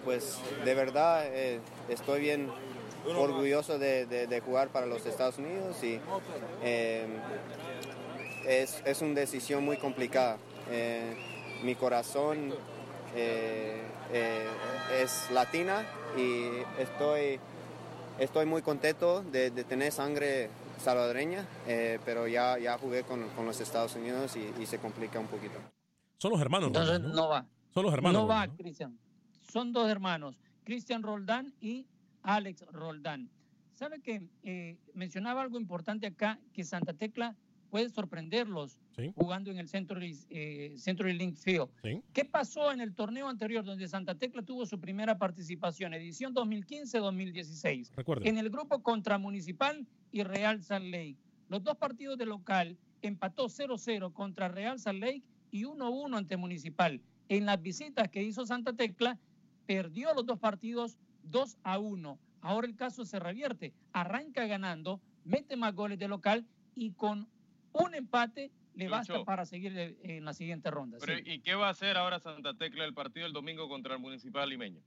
pues de verdad estoy bien orgulloso de, jugar para los Estados Unidos y eh, es, es, una decisión muy complicada. Eh, mi corazón eh, es latina y estoy, estoy muy contento de, tener sangre salvadoreña, pero ya, ya jugué con, los Estados Unidos y, se complica un poquito. Son los hermanos. Entonces ¿no? va. Son los hermanos. No va, Cristian. Son dos hermanos, Cristian Roldán y Alex Roldán. ¿Sabe que eh, mencionaba algo importante acá, que Santa Tecla puede sorprenderlos jugando en el Century, eh, Link Field. ¿Qué pasó en el torneo anterior donde Santa Tecla tuvo su primera participación, edición 2015-2016? En el grupo contra Municipal y Real Salt Lake. Los dos partidos de local empató 0-0 contra Real Salt Lake y 1-1 ante Municipal. En las visitas que hizo Santa Tecla, perdió los dos partidos 2 a 1. Ahora el caso se revierte, arranca ganando, mete más goles de local y con un empate le basta para seguir en la siguiente ronda. ¿Y qué va a hacer ahora Santa Tecla el partido el domingo contra el Municipal Limeño?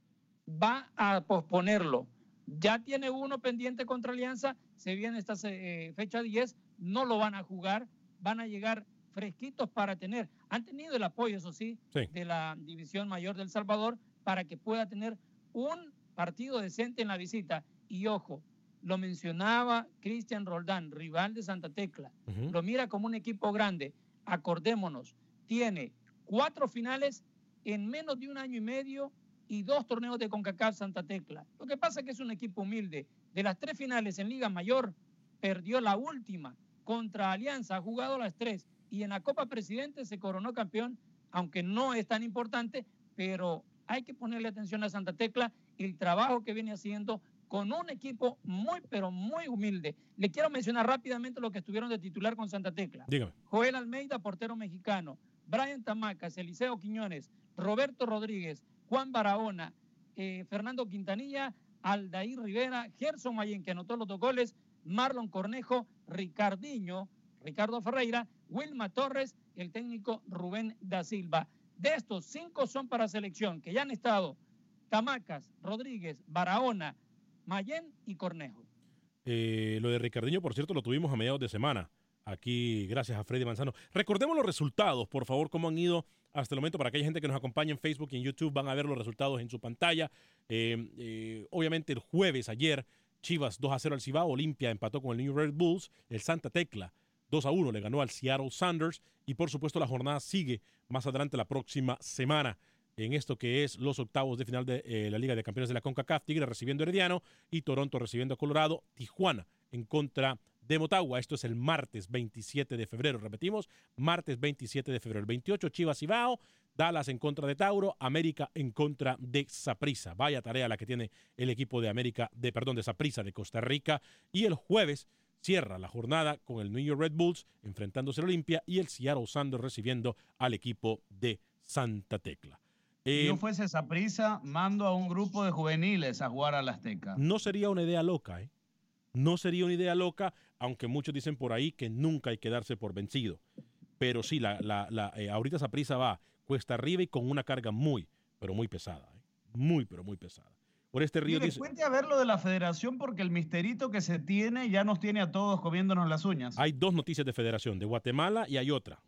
Va a posponerlo. Ya tiene uno pendiente contra Alianza, se viene esta eh, fecha 10, no lo van a jugar, van a llegar fresquitos para tener, han tenido el apoyo, eso sí, de la División Mayor del Salvador para que pueda tener un partido decente en la visita. Y ojo, lo mencionaba Cristian Roldán, rival de Santa Tecla. Lo mira como un equipo grande. Acordémonos, tiene cuatro finales en menos de un año y medio y dos torneos de CONCACAF Santa Tecla. Lo que pasa es que es un equipo humilde. De las tres finales en Liga Mayor, perdió la última contra Alianza, ha jugado las tres y en la Copa Presidente se coronó campeón, aunque no es tan importante, pero hay que ponerle atención a Santa Tecla el trabajo que viene haciendo con un equipo muy, pero muy humilde. Le quiero mencionar rápidamente lo que estuvieron de titular con Santa Tecla. Joel Almeida, portero mexicano. Brian Tamacas, Eliseo Quiñones, Roberto Rodríguez, Juan Barahona, eh, Fernando Quintanilla, Aldair Rivera, Gerson Mayen, que anotó los dos goles, Marlon Cornejo, Ricardiño, Ricardo Ferreira, Wilma Torres, el técnico Rubén da Silva. De estos, cinco son para selección, que ya han estado Tamacas, Rodríguez, Barahona, Mayén y Cornejo. Eh, lo de Ricardinho, por cierto, lo tuvimos a mediados de semana. Aquí, gracias a Freddy Manzano. Recordemos los resultados, por favor, cómo han ido hasta el momento. Para aquella gente que nos acompaña en Facebook y en YouTube, van a ver los resultados en su pantalla. Eh, eh, obviamente, el jueves, ayer, Chivas 2 a 0 al Cibao, Olimpia empató con el New Red Bulls, el Santa Tecla 2 a 1 le ganó al Seattle Sanders y por supuesto la jornada sigue más adelante la próxima semana en esto que es los octavos de final de eh, la Liga de Campeones de la CONCACAF, Tigre recibiendo Herediano y Toronto recibiendo a Colorado, Tijuana en contra de Motagua. Esto es el martes 27 de febrero, repetimos, martes 27 de febrero. El 28 Chivas y Bao, Dallas en contra de Tauro, América en contra de Saprissa. Vaya tarea la que tiene el equipo de América, de perdón, de Saprissa de Costa Rica. Y el jueves cierra la jornada con el New York Red Bulls enfrentándose al Olimpia y el Seattle Sanders recibiendo al equipo de Santa Tecla. Si yo eh, fuese esa prisa, mando a un grupo de juveniles a jugar a la Azteca. No sería una idea loca, ¿eh? No sería una idea loca, aunque muchos dicen por ahí que nunca hay que darse por vencido. Pero sí, la, la, la eh, ahorita esa prisa va cuesta arriba y con una carga muy, pero muy pesada. ¿eh? Muy, pero muy pesada. Por este río Mire, cuente a ver lo de la federación porque el misterito que se tiene ya nos tiene a todos comiéndonos las uñas. Hay dos noticias de federación, de Guatemala y hay otra.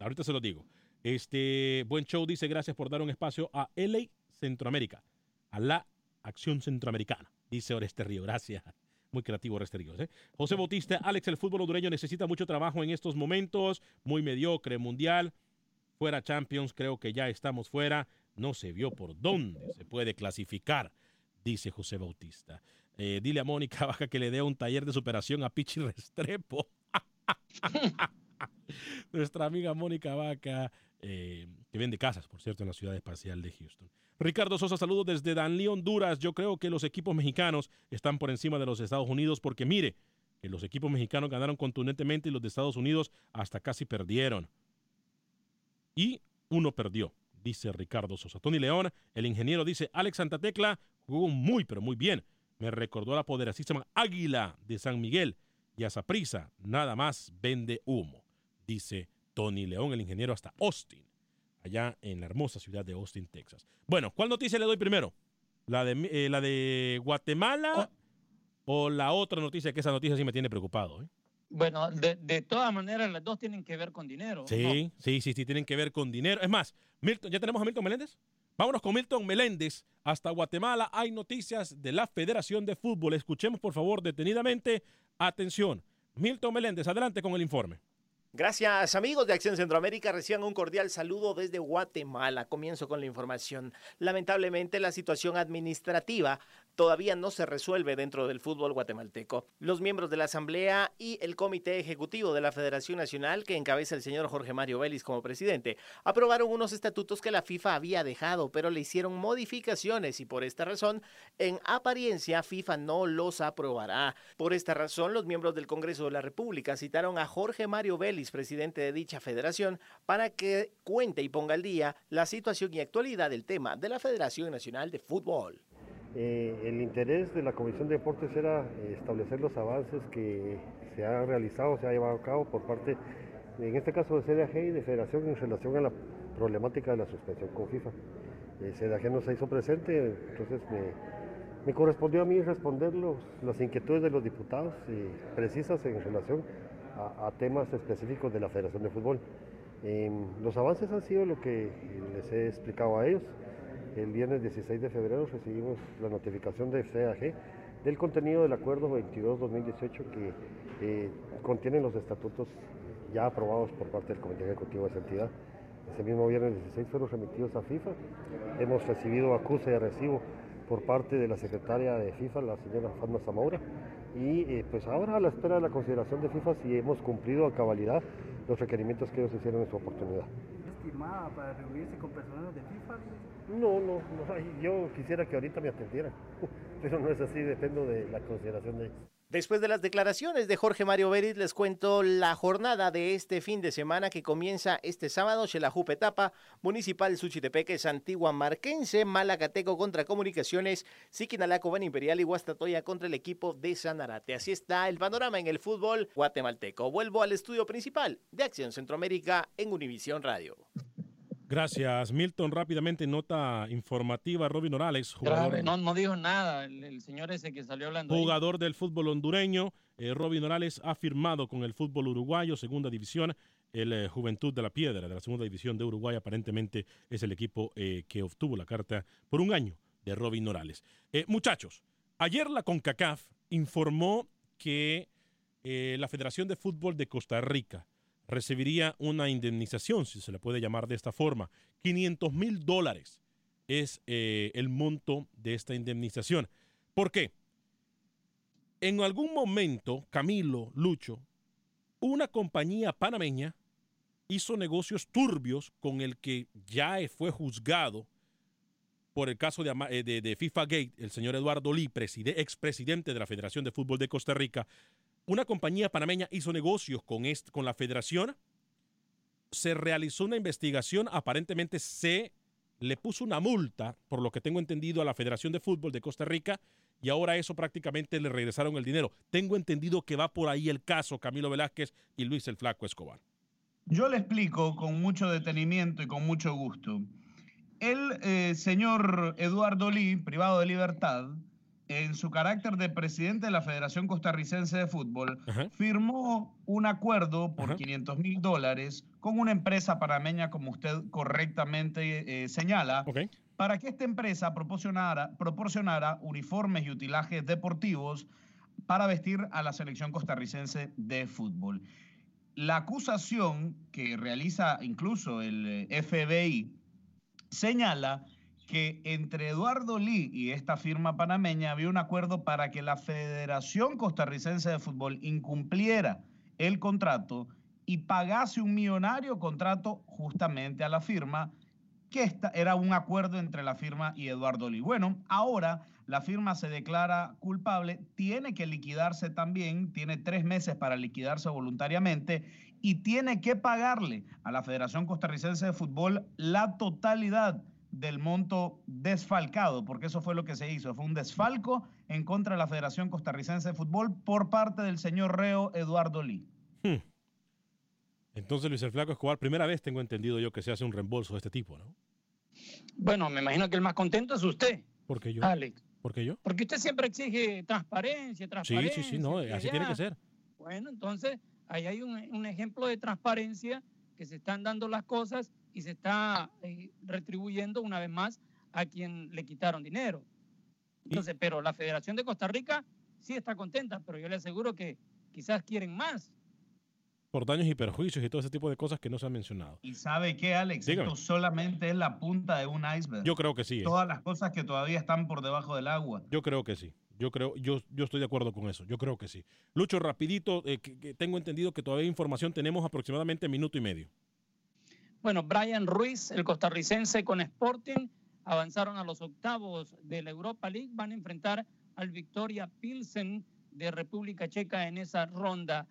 Ahorita se lo digo. Este buen show dice gracias por dar un espacio a LA Centroamérica, a la acción centroamericana, dice Oreste Río. Gracias. Muy creativo Oreste Ríos. ¿eh? José Bautista, Alex, el fútbol hondureño necesita mucho trabajo en estos momentos, muy mediocre, mundial, fuera Champions, creo que ya estamos fuera, no se vio por dónde se puede clasificar, dice José Bautista. Eh, dile a Mónica Baja que le dé un taller de superación a Pichi Restrepo. Nuestra amiga Mónica Vaca eh, que vende casas, por cierto, en la ciudad espacial de Houston. Ricardo Sosa, saludos desde Danlí, Honduras. Yo creo que los equipos mexicanos están por encima de los Estados Unidos porque mire, que los equipos mexicanos ganaron contundentemente y los de Estados Unidos hasta casi perdieron. Y uno perdió, dice Ricardo Sosa. Tony León, el ingeniero, dice, Alex Santatecla jugó muy, pero muy bien. Me recordó a la poderosísima Águila de San Miguel y a prisa nada más vende humo, dice Tony León, el ingeniero, hasta Austin, allá en la hermosa ciudad de Austin, Texas. Bueno, ¿cuál noticia le doy primero? ¿La de, eh, la de Guatemala o la otra noticia, que esa noticia sí me tiene preocupado. ¿eh? Bueno, de, de, todas maneras, las dos tienen que ver con dinero. Sí, sí, sí, sí, tienen que ver con dinero. Es más, Milton, ¿ya tenemos a Milton Meléndez? Vámonos con Milton Meléndez hasta Guatemala. Hay noticias de la Federación de Fútbol. Escuchemos, por favor, detenidamente. Atención. Milton Meléndez, adelante con el informe. Gracias amigos de Acción Centroamérica, reciban un cordial saludo desde Guatemala. Comienzo con la información. Lamentablemente la situación administrativa todavía no se resuelve dentro del fútbol guatemalteco. Los miembros de la Asamblea y el Comité Ejecutivo de la Federación Nacional, que encabeza el señor Jorge Mario Vélez como presidente, aprobaron unos estatutos que la FIFA había dejado, pero le hicieron modificaciones y por esta razón, en apariencia, FIFA no los aprobará. Por esta razón, los miembros del Congreso de la República citaron a Jorge Mario Vélez, presidente de dicha federación, para que cuente y ponga al día la situación y actualidad del tema de la Federación Nacional de Fútbol. Eh, el interés de la Comisión de Deportes era eh, establecer los avances que se han realizado, se ha llevado a cabo por parte, en este caso de CDAG y de Federación en relación a la problemática de la suspensión con FIFA. Eh, CDAG no se hizo presente, entonces me, correspondió a mí responder las inquietudes de los diputados precisas en relación a, temas específicos de la Federación de Fútbol. Em, los avances han sido lo que les he explicado a ellos. El viernes 16 de febrero recibimos la notificación de CAG del contenido del acuerdo 22-2018 que eh, contiene los estatutos ya aprobados por parte del Comité Ejecutivo de esa entidad. Ese mismo viernes 16 fueron remitidos a FIFA. Hemos recibido acuse de recibo por parte de la secretaria de FIFA, la señora Fatma Zamora, y eh, pues ahora a la espera de la consideración de FIFA si hemos cumplido a cabalidad los requerimientos que ellos hicieron en su oportunidad. ¿Estimada para reunirse con personas de FIFA? No, no, no, yo quisiera que ahorita me atendieran, pero no es así, dependo de la consideración de ellos. Después de las declaraciones de Jorge Mario Berit, les cuento la jornada de este fin de semana que comienza este sábado, Xelajupe Etapa, Municipal Suchitepeques, Antigua Marquense, Malacateco contra Comunicaciones, Siquinalaco, Ban Imperial y Guastatoya contra el equipo de Sanarate. Así está el panorama en el fútbol guatemalteco. Vuelvo al estudio principal de Acción Centroamérica en Univisión Radio. Gracias, Milton. Rápidamente, nota informativa. Robin Morales, jugador. No, no dijo nada el, señor ese que salió hablando. Jugador del fútbol hondureño. Eh, Robin Morales ha firmado con el fútbol uruguayo, segunda división. El eh, Juventud de la Piedra de la segunda división de Uruguay aparentemente es el equipo eh, que obtuvo la carta por un año de Robin Morales. muchachos, ayer la CONCACAF informó que la Federación de Fútbol de Costa Rica recibiría una indemnización, si se le puede llamar de esta forma. 500 mil dólares es eh, el monto de esta indemnización. ¿Por qué? En algún momento, Camilo, Lucho, una compañía panameña hizo negocios turbios con el que ya fue juzgado por el caso de, eh, de, FIFA Gate, el señor Eduardo Lee, expresidente de la Federación de Fútbol de Costa Rica, una compañía panameña hizo negocios con, con la federación, se realizó una investigación, aparentemente se le puso una multa, por lo que tengo entendido, a la Federación de Fútbol de Costa Rica y ahora eso prácticamente le regresaron el dinero. Tengo entendido que va por ahí el caso Camilo Velázquez y Luis el Flaco Escobar. Yo le explico con mucho detenimiento y con mucho gusto. El eh, señor Eduardo Lee, privado de libertad, en su carácter de presidente de la Federación Costarricense de Fútbol, firmó un acuerdo por 500 mil dólares con una empresa panameña, como usted correctamente eh, señala, para que esta empresa proporcionara, proporcionara uniformes y utilajes deportivos para vestir a la selección costarricense de fútbol. La acusación que realiza incluso el eh, FBI señala que entre Eduardo Lee y esta firma panameña había un acuerdo para que la Federación Costarricense de Fútbol incumpliera el contrato y pagase un millonario contrato justamente a la firma, que esta era un acuerdo entre la firma y Eduardo Lee. Bueno, ahora la firma se declara culpable, tiene que liquidarse también, tiene tres meses para liquidarse voluntariamente y tiene que pagarle a la Federación Costarricense de Fútbol la totalidad del monto desfalcado, porque eso fue lo que se hizo. Fue un desfalco en contra de la Federación Costarricense de Fútbol por parte del señor reo Eduardo Lee. Hmm. Entonces, Luis el Flaco Escobar, primera vez tengo entendido yo que se hace un reembolso de este tipo, ¿no? Bueno, me imagino que el más contento es usted. Porque yo. Alex. ¿Por qué yo? Porque usted siempre exige transparencia, transparencia. Sí, sí, sí, no, así tiene que ser. Bueno, entonces ahí hay un, un, ejemplo de transparencia que se están dando las cosas y se está eh, retribuyendo una vez más a quien le quitaron dinero. Entonces, pero la Federación de Costa Rica sí está contenta, pero yo le aseguro que quizás quieren más. Por daños y perjuicios y todo ese tipo de cosas que no se han mencionado. ¿Y sabe qué, Alex? Esto solamente es la punta de un iceberg. Yo creo que sí. ¿eh? Todas las cosas que todavía están por debajo del agua. Yo creo que sí. Yo creo, yo, yo estoy de acuerdo con eso. Yo creo que sí. Lucho, rapidito, eh, que, tengo entendido que todavía hay información. Tenemos aproximadamente minuto y medio. Bueno, Brian Ruiz, el costarricense con Sporting, avanzaron a los octavos de la Europa League. Van a enfrentar al Victoria Pilsen de República Checa en esa ronda.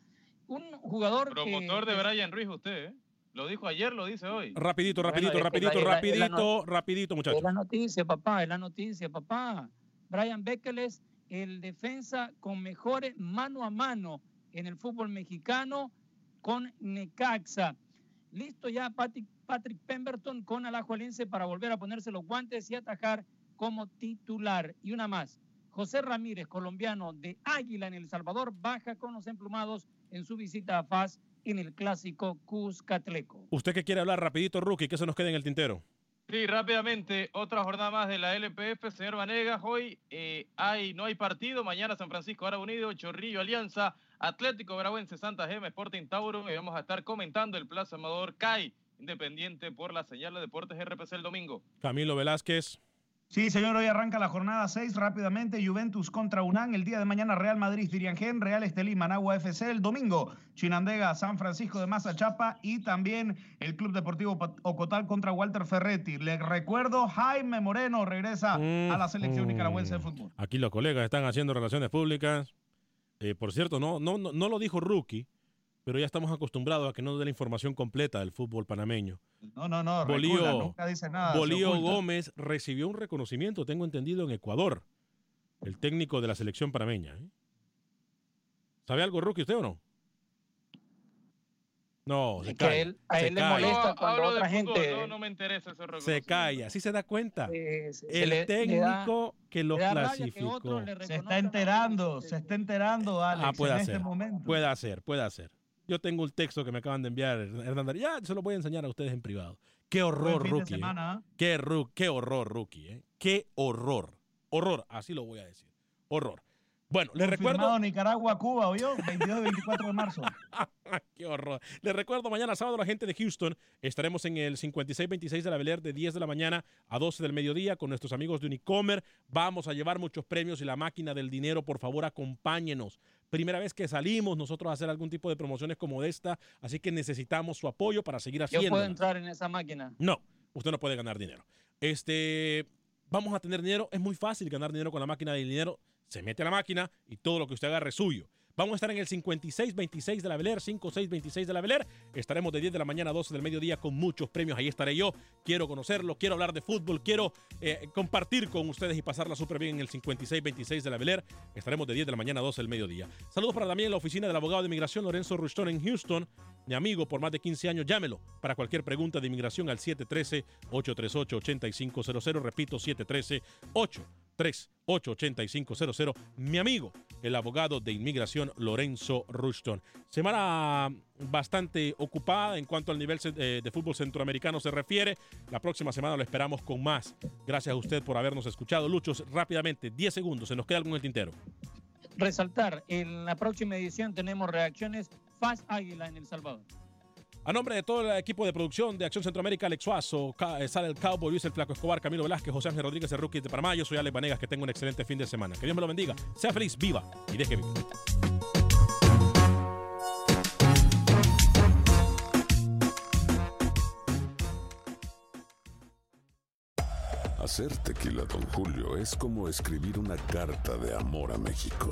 Un jugador Promotor de Brian Ruiz usted, ¿eh? Lo dijo ayer, lo dice hoy. Rapidito, rapidito, rapidito, rapidito, rapidito, muchachos. Es la noticia, papá, es la noticia, papá. Brian Bekeles, el defensa con mejores mano a mano en el fútbol mexicano con Necaxa. Listo ya Patrick, Patrick Pemberton con Alajuelense para volver a ponerse los guantes y atajar como titular. Y una más. José Ramírez, colombiano de Águila en El Salvador, baja con los emplumados en su visita a FAS en el clásico Cuscatleco. ¿Usted qué quiere hablar rapidito, Rookie? ¿Qué se nos queda en el tintero? Sí, rápidamente, otra jornada más de la LPF, señor Vanegas. Hoy eh, hay, no hay partido. Mañana San Francisco Ahora Unido, Chorrillo Alianza, Atlético Verabuense, Santa Gema, Sporting Tauro. Y vamos a estar comentando el Plaza Amador CAI, Independiente por la señal de Deportes RPC el domingo. Camilo Velázquez. Sí, señor, hoy arranca la jornada 6 rápidamente. Juventus contra UNAM. El día de mañana Real Madrid, Diriangén, Real Estelí, Managua FC. El domingo Chinandega, San Francisco de Mazachapa y también el Club Deportivo Ocotal contra Walter Ferretti. Le recuerdo, Jaime Moreno regresa a la selección nicaragüense de fútbol. Aquí los colegas están haciendo relaciones públicas. Eh, por cierto, no, no, no, no lo dijo Rookie, pero ya estamos acostumbrados a que no dé la información completa del fútbol panameño. No, no, no, Bolío, nunca dice nada. Bolío Gómez recibió un reconocimiento, tengo entendido, en Ecuador. El técnico de la selección panameña. ¿eh? ¿Sabe algo, Rookie, usted o no? No, se calla. Él, a él le molesta cuando otra gente. No, no, me interesa ese Se calla, así se da cuenta. el técnico que lo clasificó. se está enterando, se está enterando, Alex, ah, puede en hacer, este momento. Puede hacer, puede hacer. Yo tengo un texto que me acaban de enviar, Hernán Ya se lo voy a enseñar a ustedes en privado. Qué horror, rookie. ¿eh? Qué, qué horror, rookie. ¿eh? Qué horror. Horror, así lo voy a decir. Horror. Bueno, les recuerdo. Nicaragua, Cuba, ¿oyó? 22 y 24 de marzo. Qué horror. Les recuerdo, mañana sábado, la gente de Houston, estaremos en el 5626 de la Bel de 10 de la mañana a 12 del mediodía con nuestros amigos de Unicomer. Vamos a llevar muchos premios y la máquina del dinero, por favor, acompáñenos. Primera vez que salimos nosotros a hacer algún tipo de promociones como esta, así que necesitamos su apoyo para seguir haciendo. ¿Yo puedo entrar en esa máquina? No, usted no puede ganar dinero. Este, vamos a tener dinero. Es muy fácil ganar dinero con la máquina del dinero se mete a la máquina y todo lo que usted agarre es suyo. Vamos a estar en el 5626 de la Beler, 5626 de la Beler. Estaremos de 10 de la mañana a 12 del mediodía con muchos premios. Ahí estaré yo. Quiero conocerlo, quiero hablar de fútbol, quiero eh, compartir con ustedes y pasarla súper bien en el 5626 de la Beler. Estaremos de 10 de la mañana a 12 del mediodía. Saludos para también la oficina del abogado de inmigración Lorenzo Ruston en Houston. Mi amigo por más de 15 años, llámelo para cualquier pregunta de inmigración al 713-838-8500. Repito, 713 8 388500. Mi amigo, el abogado de inmigración Lorenzo Rushton. Semana bastante ocupada en cuanto al nivel eh, de fútbol centroamericano se refiere. La próxima semana lo esperamos con más. Gracias a usted por habernos escuchado. Luchos, rápidamente, 10 segundos. ¿Se nos queda algo el tintero? Resaltar, en la próxima edición tenemos reacciones Fast Águila en El Salvador. A nombre de todo el equipo de producción de Acción Centroamérica, Alex Suazo, eh, sale el Cowboy, Luis el Flaco Escobar, Camilo Velázquez, José Ángel Rodríguez, el Rookie de Panamá. Yo soy Alex Vanegas, que tenga un excelente fin de semana. Que Dios me lo bendiga. Sea feliz, viva y deje vivir. Hacer tequila, don Julio, es como escribir una carta de amor a México.